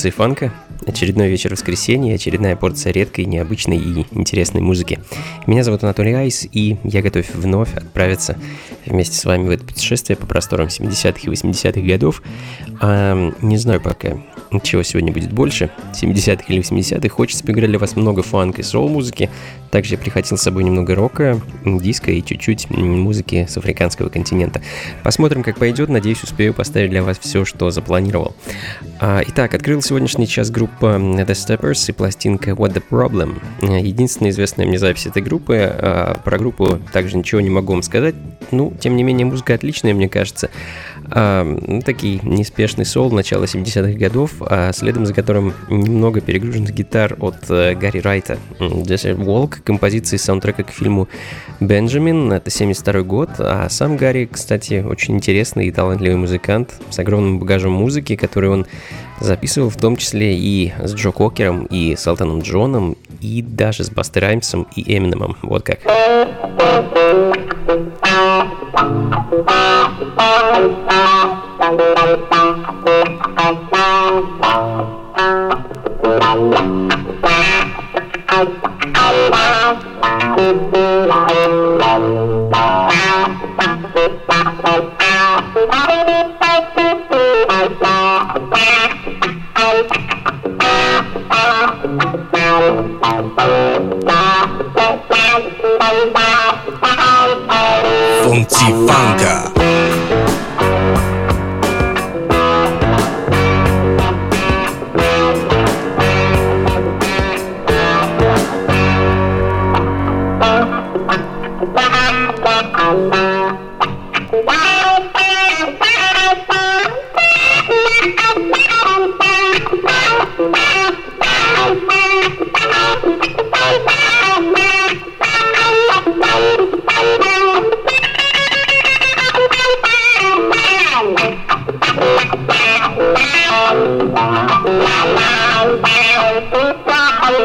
Функции фанка, очередной вечер воскресенья, очередная порция редкой, необычной и интересной музыки. Меня зовут Анатолий Айс, и я готов вновь отправиться вместе с вами в это путешествие по просторам 70-х и 80-х годов. А, не знаю пока, чего сегодня будет больше, 70-х или 80-х. Хочется поиграть для вас много фанка и соул-музыки. Также я прихватил с собой немного рока, диска и чуть-чуть музыки с африканского континента. Посмотрим, как пойдет. Надеюсь, успею поставить для вас все, что запланировал. А, итак, открыл сегодняшний час группа The Steppers и пластинка What the Problem. Единственная известная мне запись этой группы. А, про группу также ничего не могу вам сказать. Ну, тем не менее, музыка отличная, мне кажется. А, ну, такие неспешный сол начала 70-х годов, а следом за которым немного перегруженных гитар от э, Гарри Райта. Desert Walk, композиции саундтрека к фильму «Бенджамин», это 72 год, а сам Гарри, кстати, очень интересный и талантливый музыкант с огромным багажом музыки, который он записывал в том числе и с Джо Кокером, и с Алтоном Джоном, и даже с Басты Раймсом и Эминемом. Вот как. Bye. Funky Funka. Алан தூப்பாமல்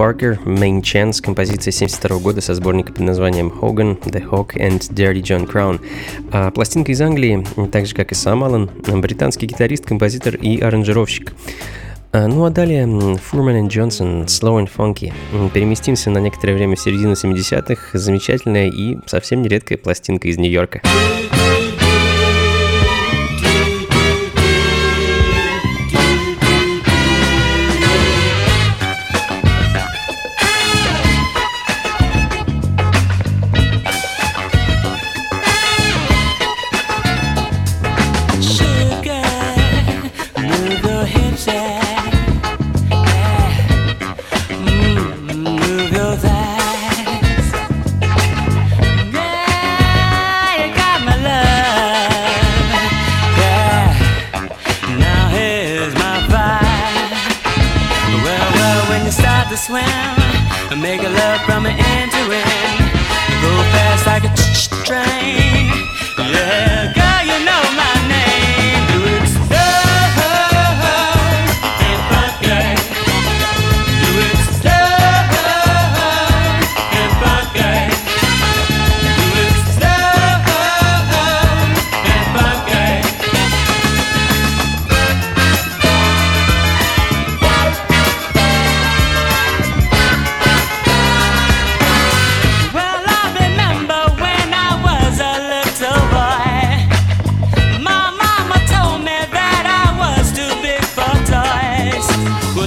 Паркер, Main Chance, композиция 72 года со сборника под названием Hogan, The Hawk and Dirty John Crown. А пластинка из Англии, так же как и сам Алан, британский гитарист, композитор и аранжировщик. А, ну а далее Фурман и Джонсон, Slow and Funky. Переместимся на некоторое время в середину 70-х. Замечательная и совсем нередкая пластинка из Нью-Йорка.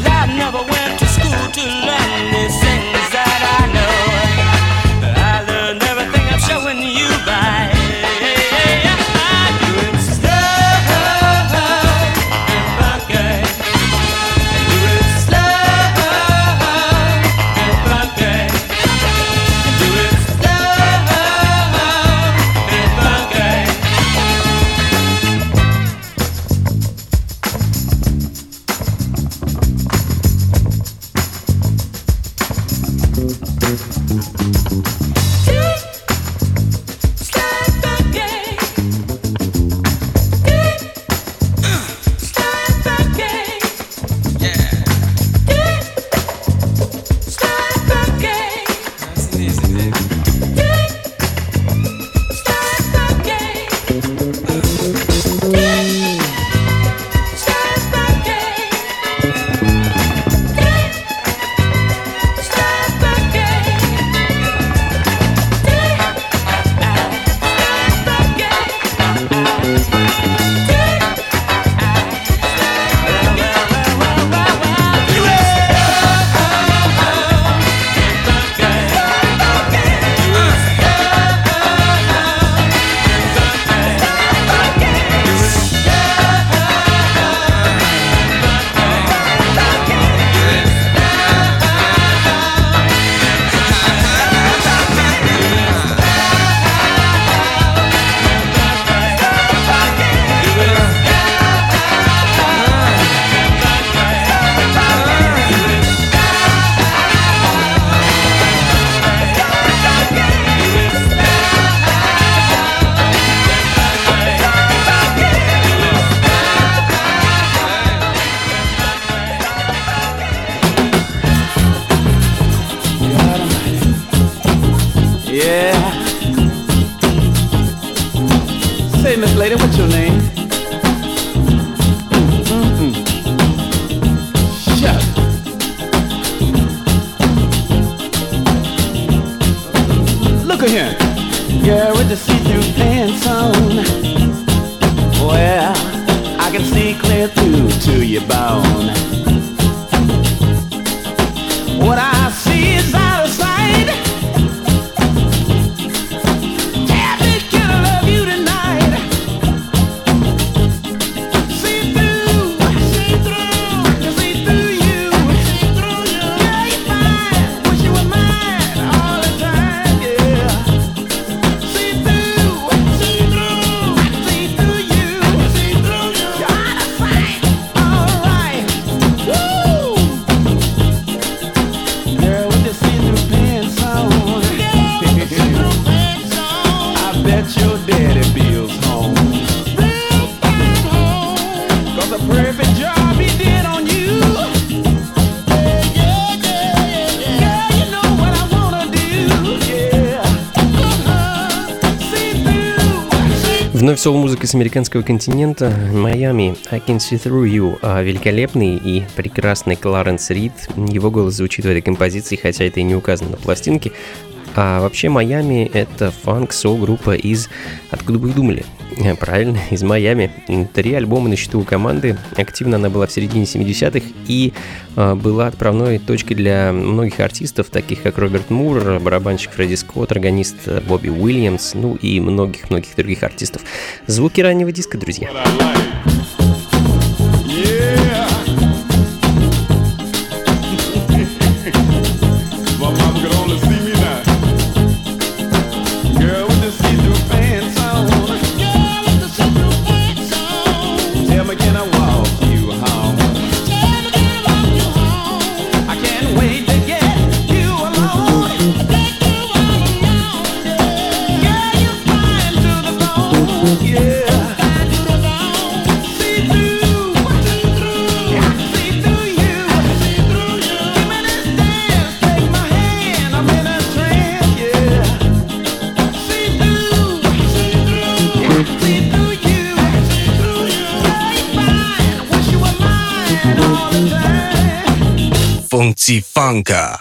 I never Соло-музыка с американского континента. Майами, I Can See Through You. А великолепный и прекрасный Кларенс Рид. Его голос звучит в этой композиции, хотя это и не указано на пластинке. А вообще Майами — это фанк-сол-группа из... Откуда бы вы думали? Э, правильно, из Майами. Три альбома на счету у команды. Активно она была в середине 70-х и э, была отправной точкой для многих артистов, таких как Роберт Мур, барабанщик Фредди Скотт, органист Бобби Уильямс, ну и многих-многих других артистов. Звуки раннего диска, друзья. Banka.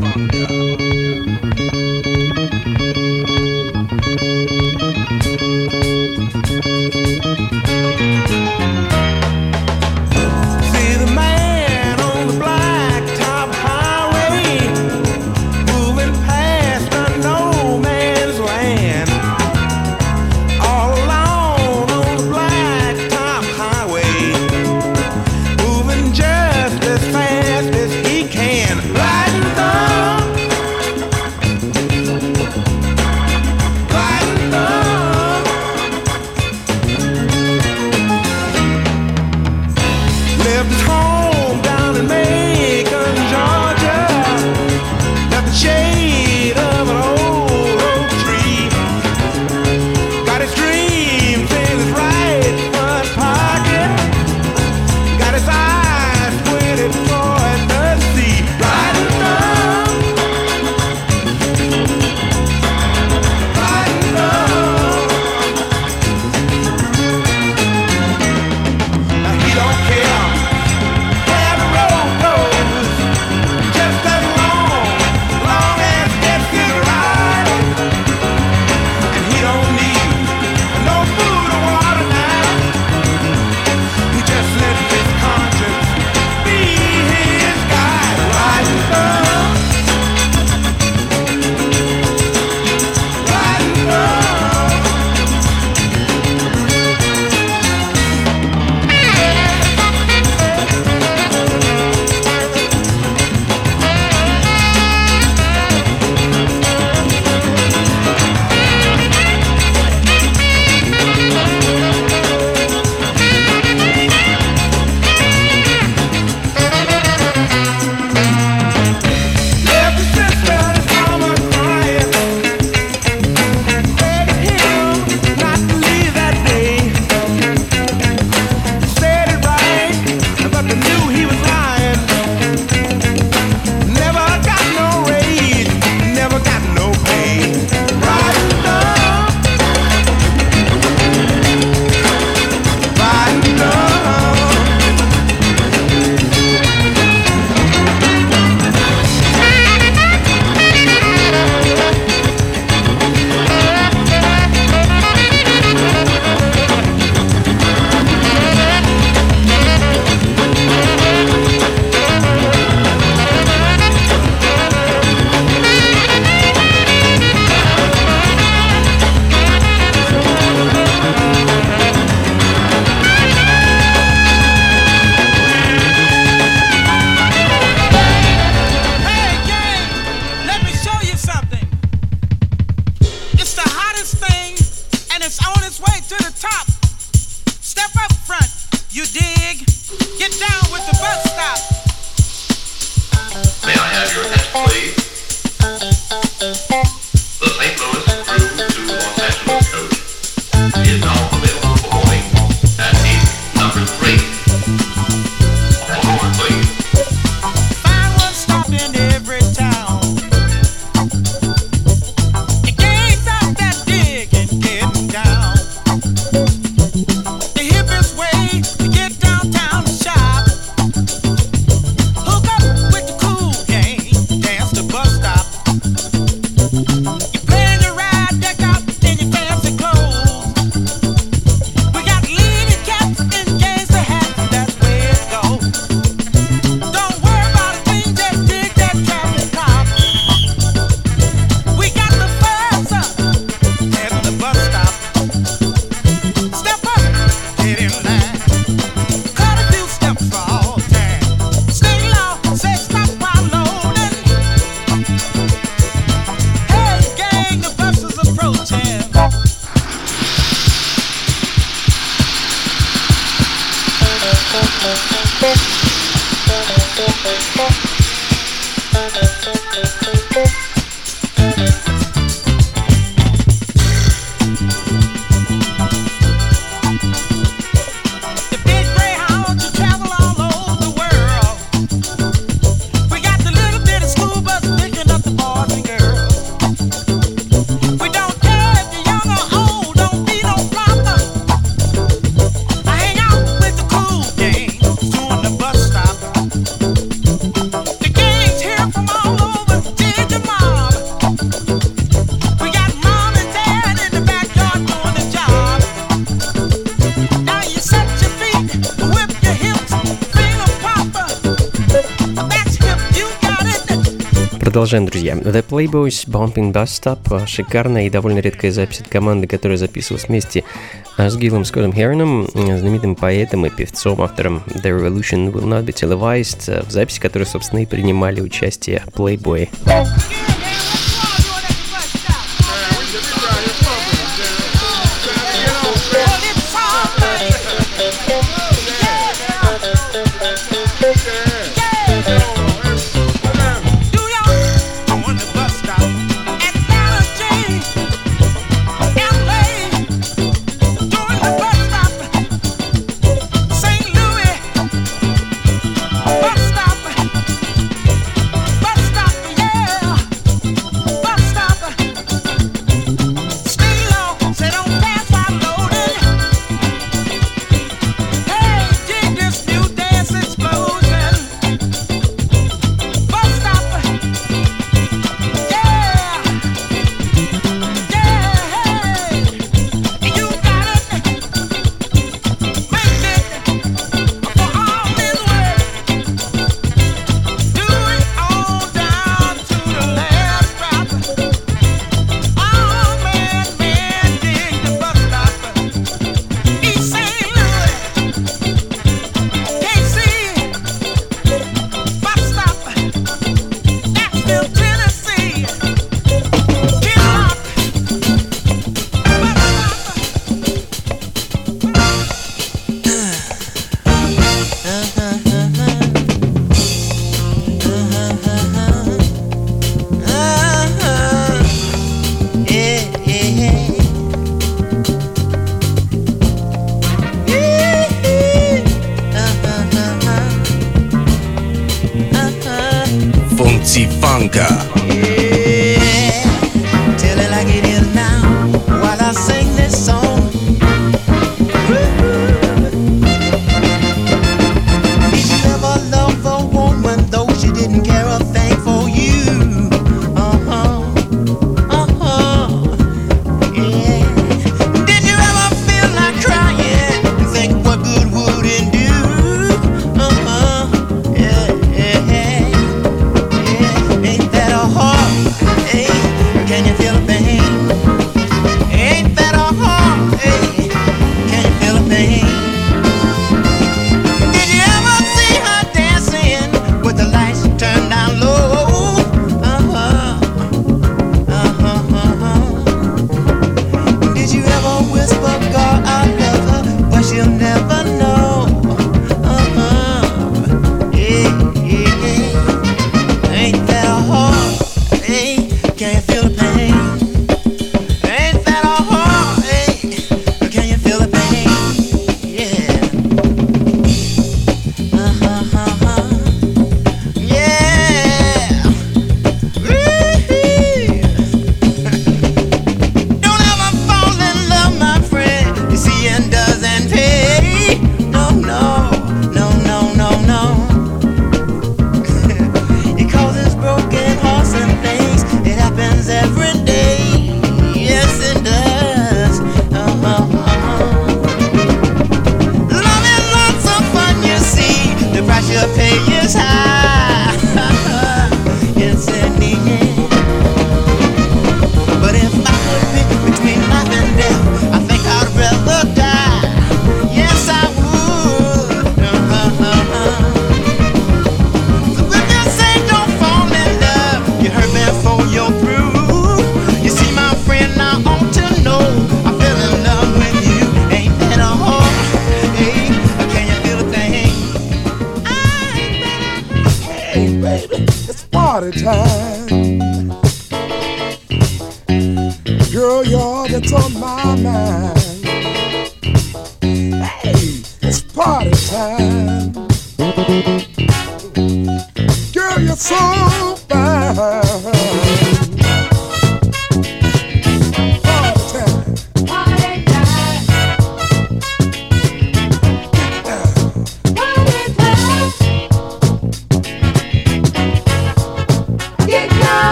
Продолжаем, друзья. The Playboys Bumping Bus Stop. Шикарная и довольно редкая запись от команды, которая записывалась вместе а, с Гиллом Скоттом Херроном, знаменитым поэтом и певцом, автором The Revolution Will Not Be Televised, в записи которой, собственно, и принимали участие Playboy.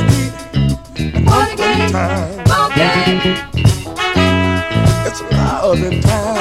baby. Ball game. It's love in time.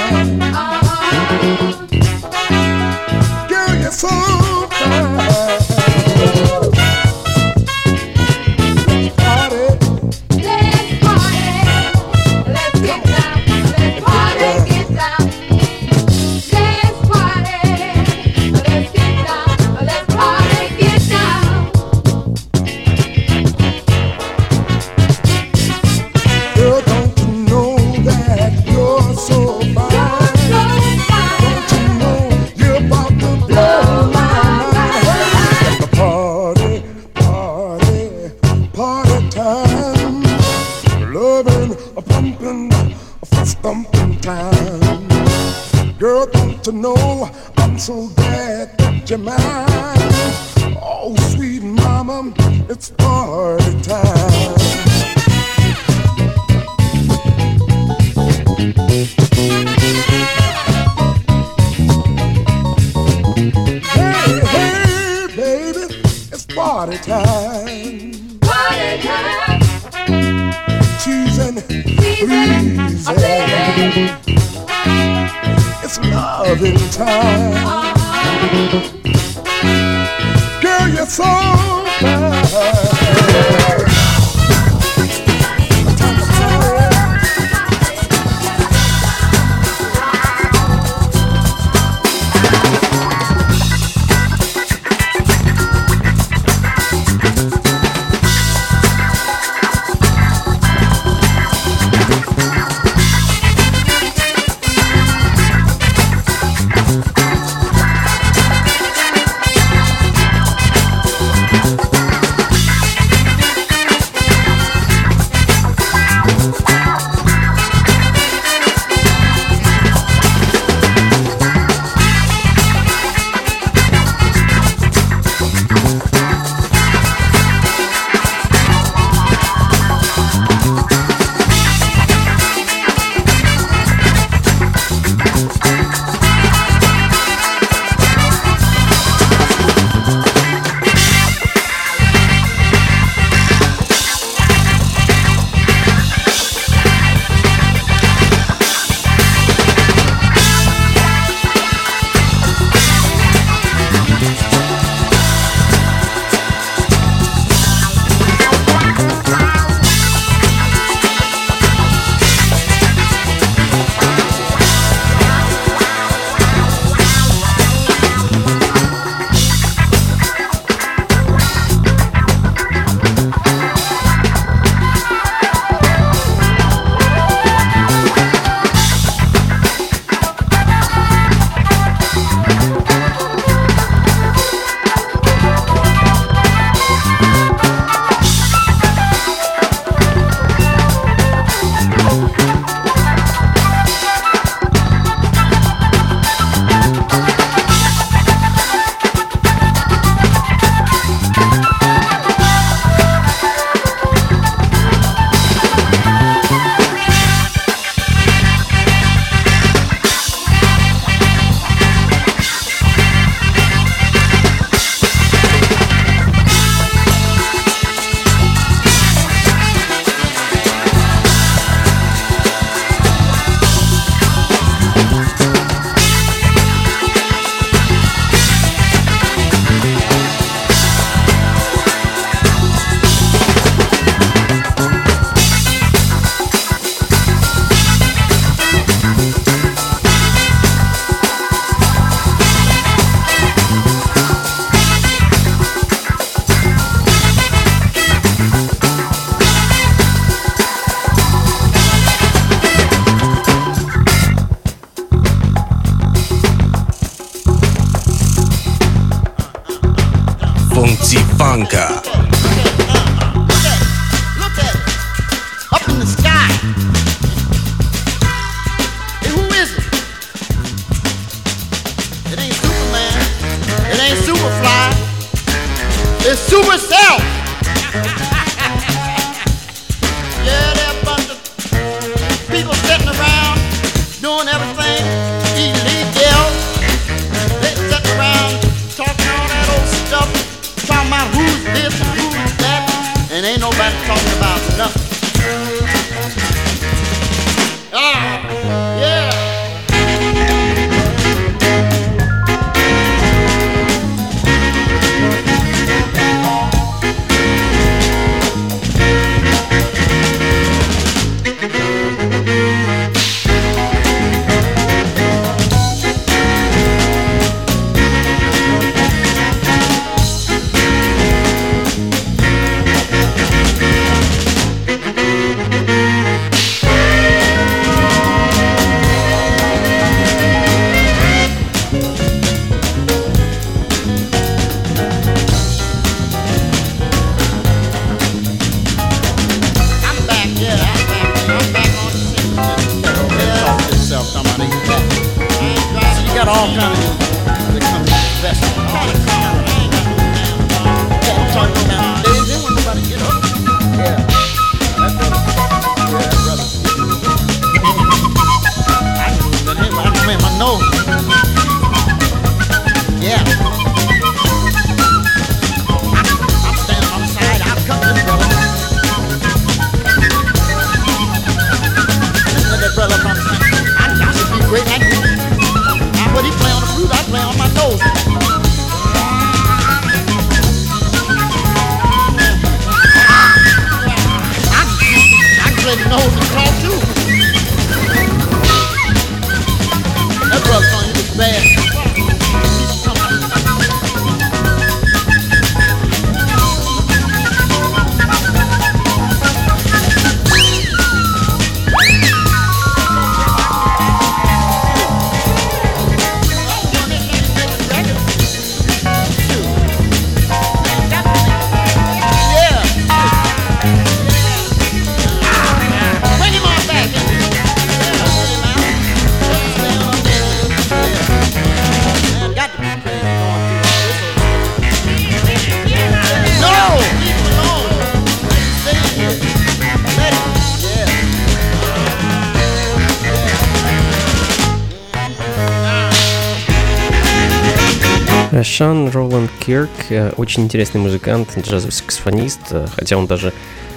Шан Роланд Кирк э, очень интересный музыкант, джазовый саксофонист, э, хотя он даже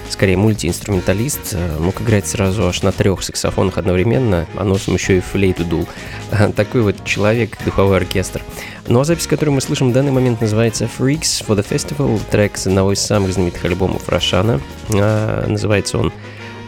скорее мультиинструменталист, э, мог играть сразу аж на трех саксофонах одновременно, а носом еще и флейту дул. Такой вот человек, духовой оркестр. Ну а запись, которую мы слышим в данный момент, называется Freaks for the Festival, трек с одного из самых знаменитых альбомов Рошана. Называется он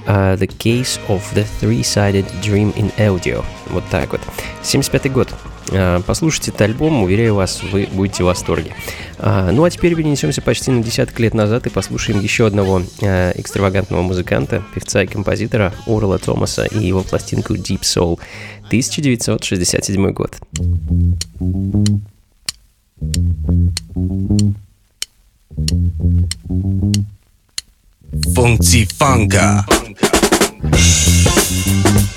The Case of the Three-Sided Dream in Audio. Вот так вот. 75 год. А, послушайте этот альбом, уверяю вас, вы будете в восторге. А, ну а теперь перенесемся почти на десяток лет назад и послушаем еще одного а, экстравагантного музыканта, певца и композитора Орла Томаса и его пластинку Deep Soul, 1967 год. Функции фанка. Hey,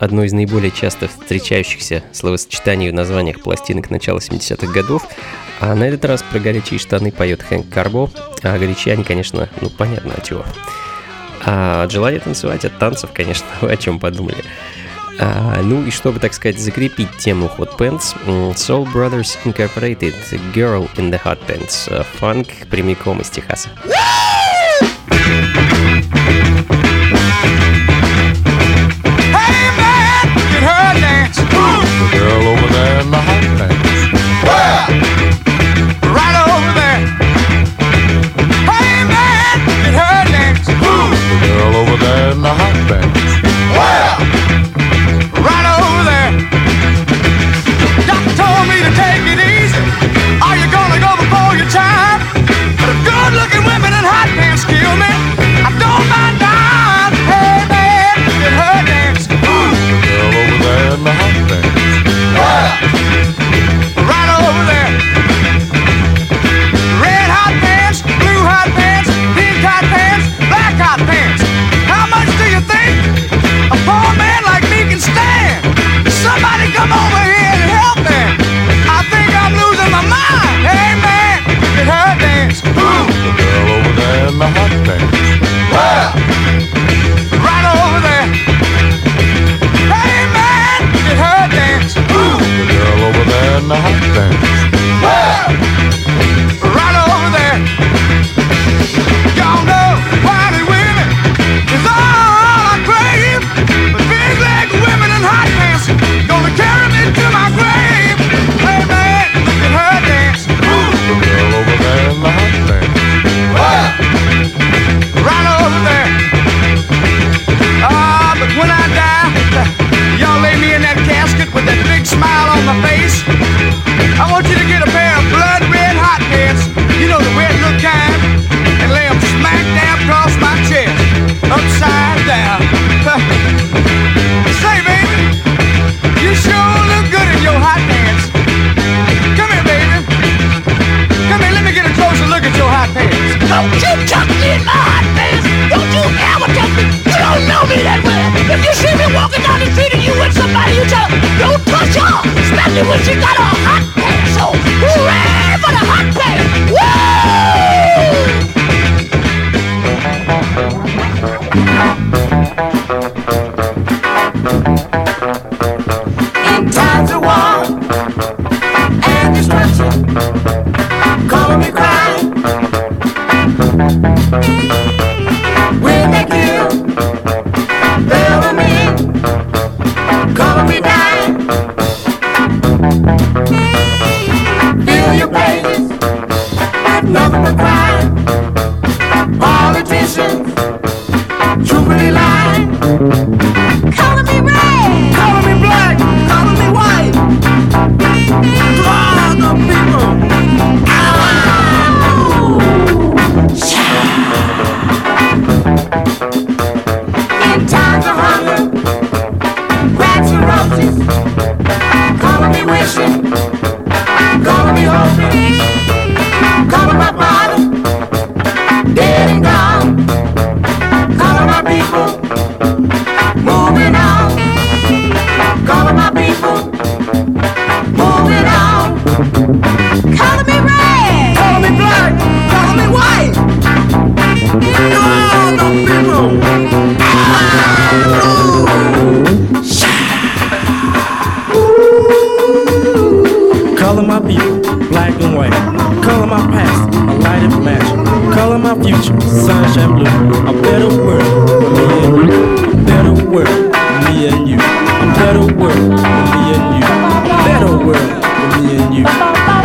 одно из наиболее часто встречающихся словосочетаний в названиях пластинок начала 70-х годов. А на этот раз про горячие штаны поет Хэнк Карбо, а горячие они, конечно, ну понятно от чего. А от желания танцевать, от танцев, конечно, вы о чем подумали. А, ну и чтобы, так сказать, закрепить тему Hot Pants, Soul Brothers Incorporated Girl in the Hot Pants. Э, фанк прямиком из Техаса. Yeah! the girl over there in the hot pants. Where? Right over there. Hey man, it her legs. Who? the girl over there in the hot pants? my face. my future. Sunshine blue, a better world for me and you. A better world for me and you. A better world for me and you. A better world for me and you. A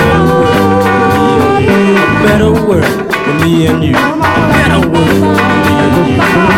better world for me and you. A better world for me and you. A better world for me and you.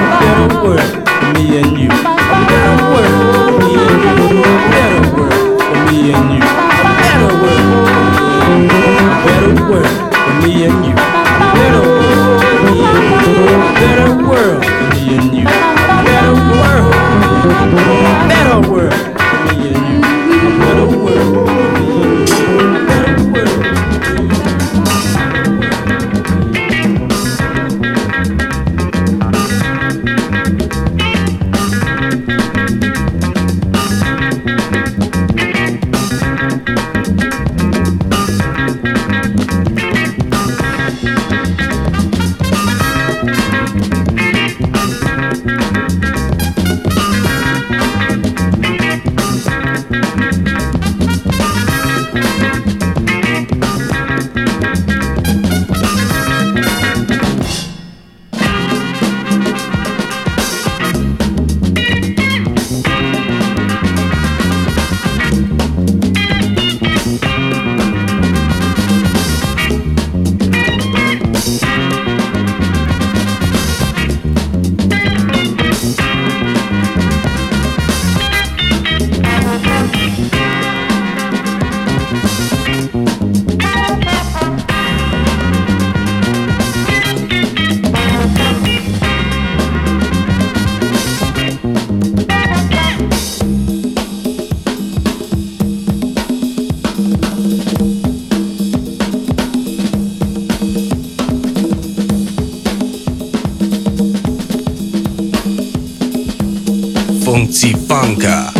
Blanca.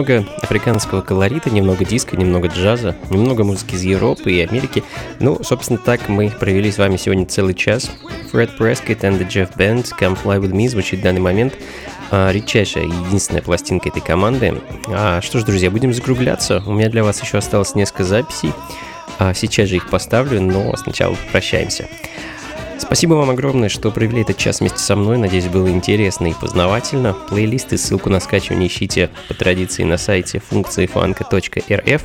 Немного африканского колорита, немного диска, немного джаза, немного музыки из Европы и Америки. Ну, собственно, так мы провели с вами сегодня целый час. Фред Прескотт and the Jeff Band Come Fly With Me звучит в данный момент. А, редчайшая единственная пластинка этой команды. А, что ж, друзья, будем закругляться. У меня для вас еще осталось несколько записей. А, сейчас же их поставлю, но сначала прощаемся. Спасибо вам огромное, что провели этот час вместе со мной. Надеюсь, было интересно и познавательно. Плейлисты, ссылку на скачивание ищите по традиции на сайте функции фанка.рф.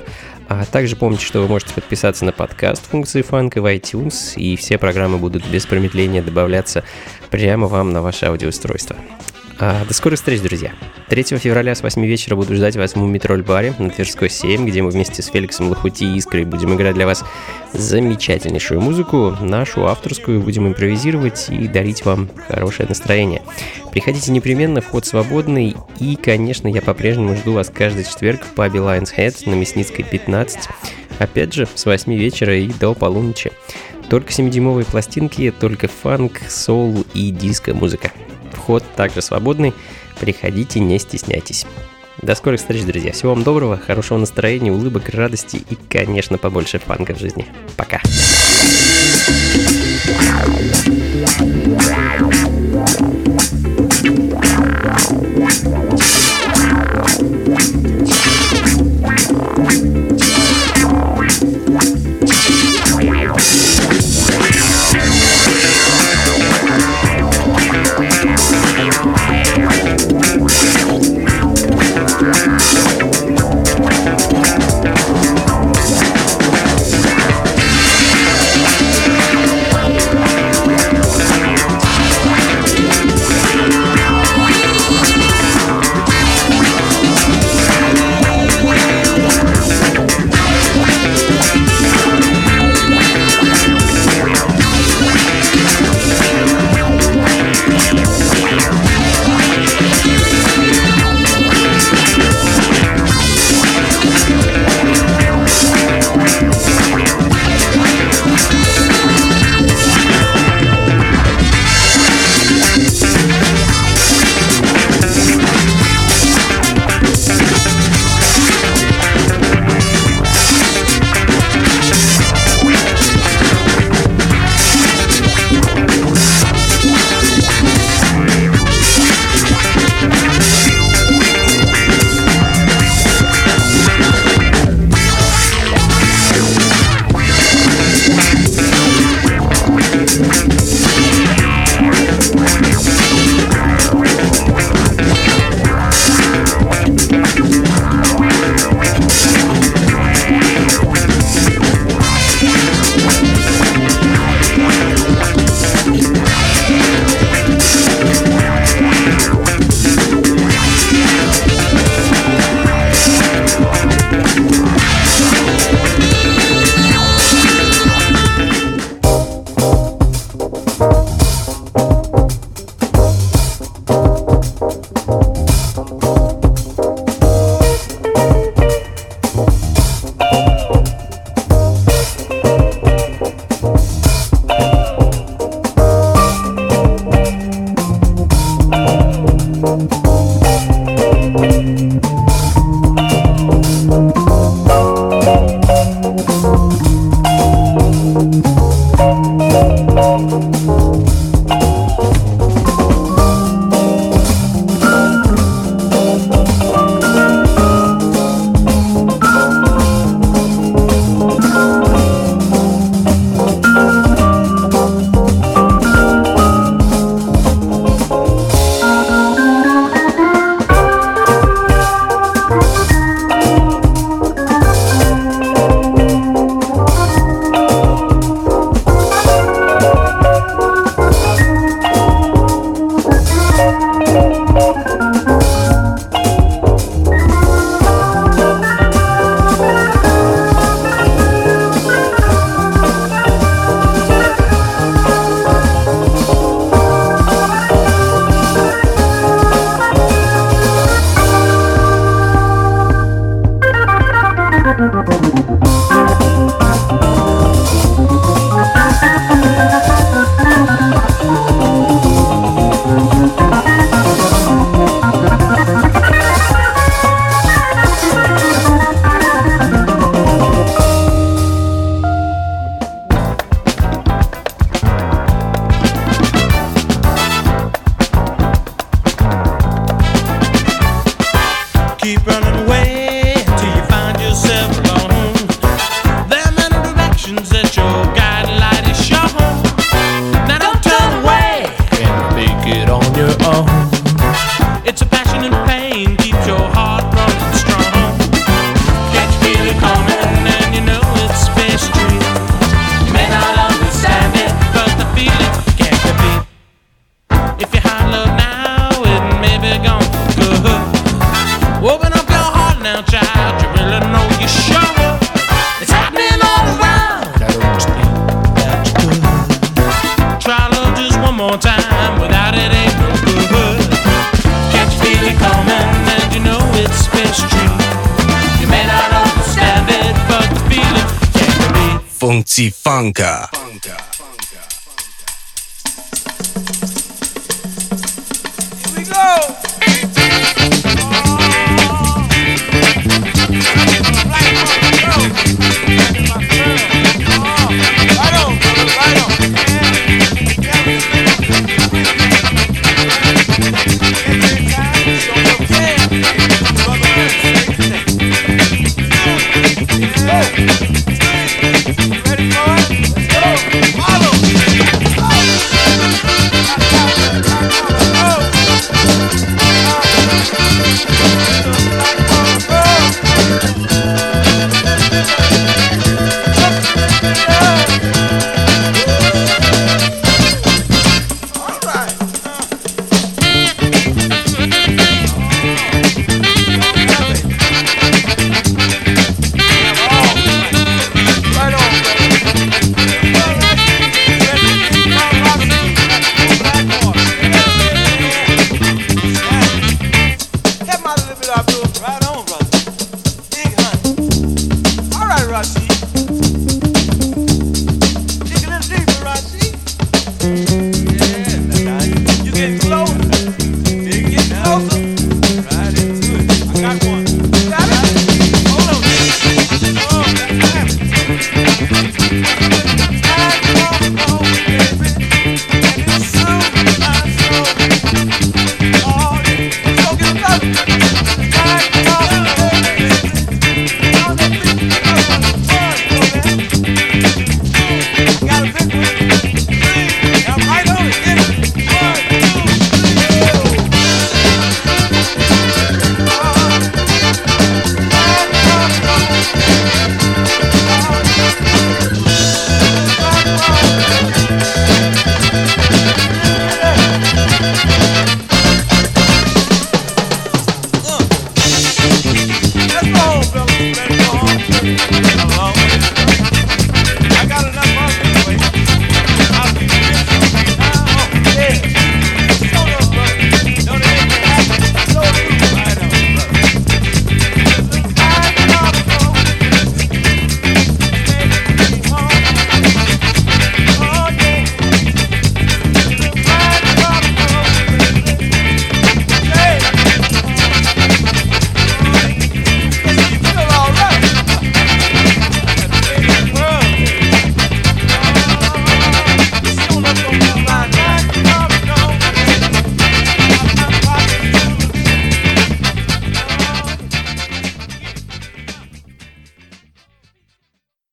А также помните, что вы можете подписаться на подкаст функции фанка в iTunes, и все программы будут без промедления добавляться прямо вам на ваше аудиоустройство. А, до скорых встреч, друзья. 3 февраля с 8 вечера буду ждать вас в Мумитроль баре на Тверской 7, где мы вместе с Феликсом Лохути и Искрой будем играть для вас замечательнейшую музыку, нашу авторскую, будем импровизировать и дарить вам хорошее настроение. Приходите непременно, вход свободный, и, конечно, я по-прежнему жду вас каждый четверг в пабе Lions Head на Мясницкой 15 Опять же, с 8 вечера и до полуночи. Только 7-дюймовые пластинки, только фанк, соул и диско-музыка вход также свободный. Приходите, не стесняйтесь. До скорых встреч, друзья. Всего вам доброго, хорошего настроения, улыбок, радости и, конечно, побольше фанка в жизни. Пока. Wow. Funka.